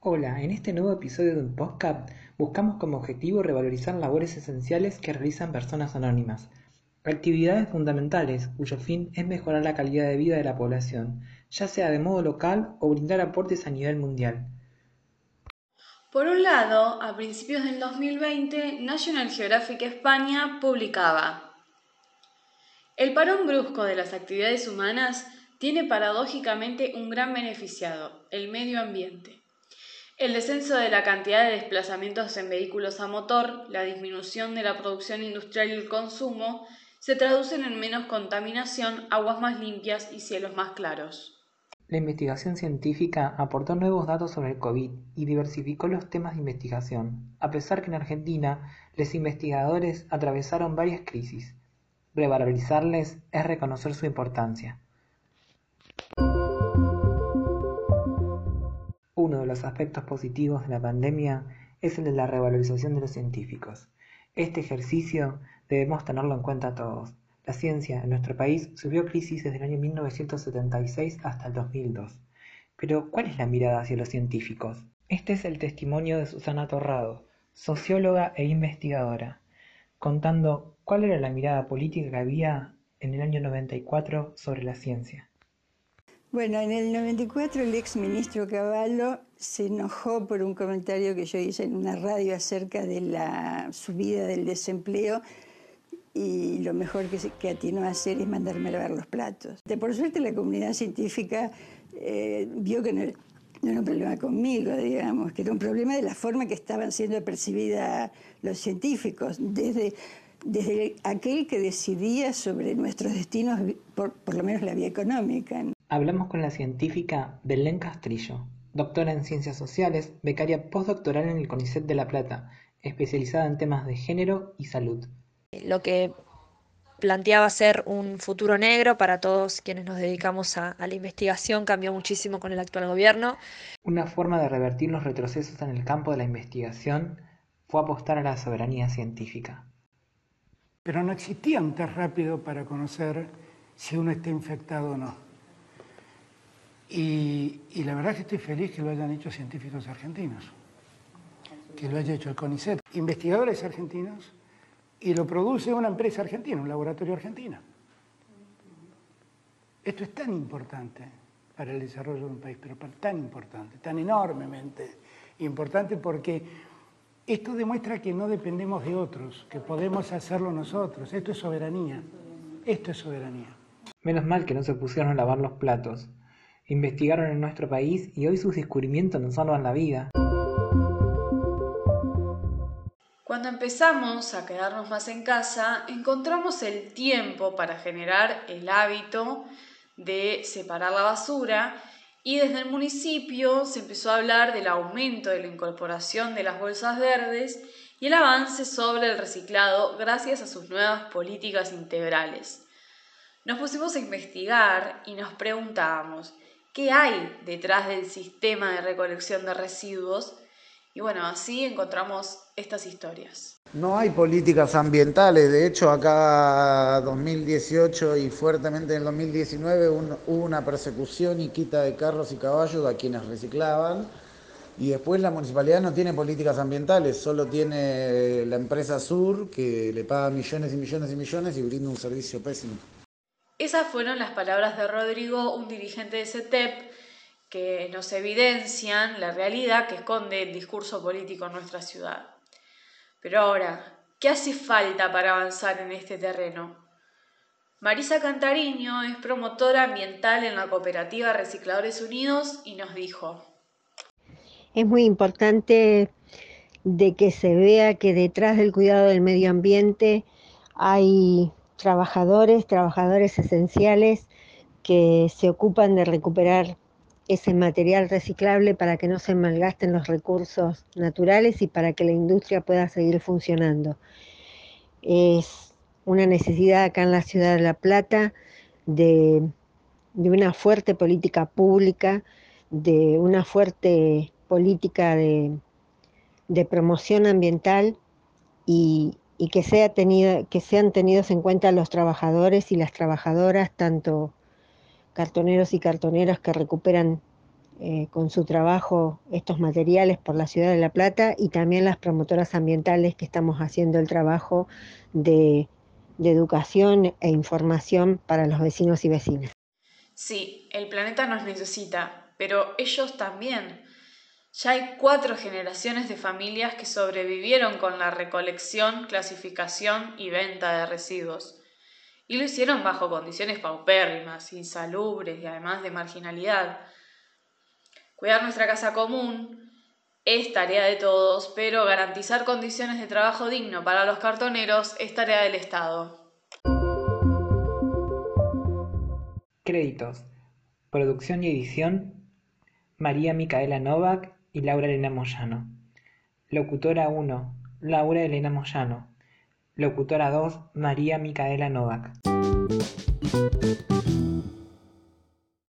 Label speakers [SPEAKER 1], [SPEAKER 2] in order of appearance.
[SPEAKER 1] Hola, en este nuevo episodio de un podcast buscamos como objetivo revalorizar labores esenciales que realizan personas anónimas, actividades fundamentales cuyo fin es mejorar la calidad de vida de la población, ya sea de modo local o brindar aportes a nivel mundial.
[SPEAKER 2] Por un lado, a principios del 2020, National Geographic España publicaba El parón brusco de las actividades humanas tiene paradójicamente un gran beneficiado, el medio ambiente. El descenso de la cantidad de desplazamientos en vehículos a motor, la disminución de la producción industrial y el consumo, se traducen en menos contaminación, aguas más limpias y cielos más claros.
[SPEAKER 1] La investigación científica aportó nuevos datos sobre el COVID y diversificó los temas de investigación, a pesar que en Argentina los investigadores atravesaron varias crisis. Revalorizarles es reconocer su importancia. Uno de los aspectos positivos de la pandemia es el de la revalorización de los científicos. Este ejercicio debemos tenerlo en cuenta todos. La ciencia en nuestro país sufrió crisis desde el año 1976 hasta el 2002. Pero, ¿cuál es la mirada hacia los científicos? Este es el testimonio de Susana Torrado, socióloga e investigadora, contando cuál era la mirada política que había en el año 94 sobre la ciencia.
[SPEAKER 3] Bueno, en el 94 el ex ministro Cavallo se enojó por un comentario que yo hice en una radio acerca de la subida del desempleo y lo mejor que, que atinó a hacer es mandarme a lavar los platos. De por suerte la comunidad científica eh, vio que no, era un problema conmigo, digamos, que era un problema de la forma que estaban siendo percibidos los científicos, desde, desde aquel que decidía sobre nuestros destinos, por, por lo menos la vía económica.
[SPEAKER 1] Hablamos con la científica Belén Castrillo, doctora en Ciencias Sociales, becaria postdoctoral en el CONICET de La Plata, especializada en temas de género y salud
[SPEAKER 4] lo que planteaba ser un futuro negro para todos quienes nos dedicamos a, la investigación cambió muchísimo con el actual gobierno.
[SPEAKER 1] Una forma de revertir los retrocesos en el campo de la investigación fue apostar a la soberanía científica.
[SPEAKER 5] Pero no existía un test rápido para conocer si uno está infectado o no. Y, la verdad que estoy feliz que lo hayan hecho científicos argentinos, que lo haya hecho el CONICET. Investigadores argentinos y lo produce una empresa argentina, un laboratorio argentino. Esto es tan importante para el desarrollo de un país, pero tan importante, tan enormemente importante porque esto demuestra que no dependemos de otros, que podemos hacerlo nosotros. Esto es soberanía. Esto es soberanía.
[SPEAKER 1] Menos mal que no se pusieron a lavar los platos. Investigaron en nuestro país y hoy sus descubrimientos nos salvan la vida.
[SPEAKER 2] Cuando empezamos a quedarnos más en casa, encontramos el tiempo para generar el hábito de separar la basura y desde el municipio se empezó a hablar del aumento de la incorporación de las bolsas verdes y el avance sobre el reciclado gracias a sus nuevas políticas integrales. Nos pusimos a investigar y nos preguntábamos, ¿qué hay detrás del sistema de recolección de residuos? Y bueno, así encontramos estas historias.
[SPEAKER 6] No hay políticas ambientales, de hecho acá 2018 y fuertemente en el 2019 hubo una persecución y quita de carros y caballos a quienes reciclaban. Y después la municipalidad no tiene políticas ambientales, solo tiene la empresa Sur que le paga millones y millones y millones y brinda un servicio pésimo.
[SPEAKER 2] Esas fueron las palabras de Rodrigo, un dirigente de CETEP, que nos evidencian la realidad que esconde el discurso político en nuestra ciudad. Pero ahora, ¿qué hace falta para avanzar en este terreno? Marisa Cantariño es promotora ambiental en la cooperativa Recicladores Unidos y nos dijo.
[SPEAKER 7] Es muy importante de que se vea que detrás del cuidado del medio ambiente hay trabajadores, trabajadores esenciales que se ocupan de recuperar ese material reciclable para que no se malgasten los recursos naturales y para que la industria pueda seguir funcionando. Es una necesidad acá en la ciudad de La Plata de, una fuerte política pública, de una fuerte política de, promoción ambiental y, sea que sean tenidos en cuenta los trabajadores y las trabajadoras, tanto cartoneros y cartoneras que recuperan eh, con su trabajo estos materiales por la ciudad de La Plata y también las promotoras ambientales que estamos haciendo el trabajo de educación e información para los vecinos y vecinas.
[SPEAKER 2] Sí, el planeta nos necesita, pero ellos también. Ya hay cuatro generaciones de familias que sobrevivieron con la recolección, clasificación y venta de residuos. Y lo hicieron bajo condiciones paupérrimas, insalubres y además de marginalidad. Cuidar nuestra casa común es tarea de todos, pero garantizar condiciones de trabajo digno para los cartoneros es tarea del Estado.
[SPEAKER 1] Créditos. Producción y edición. María Micaela Novak y Laura Elena Moyano. Locutora 1. Laura Elena Moyano. Locutora 2. María Micaela Novak.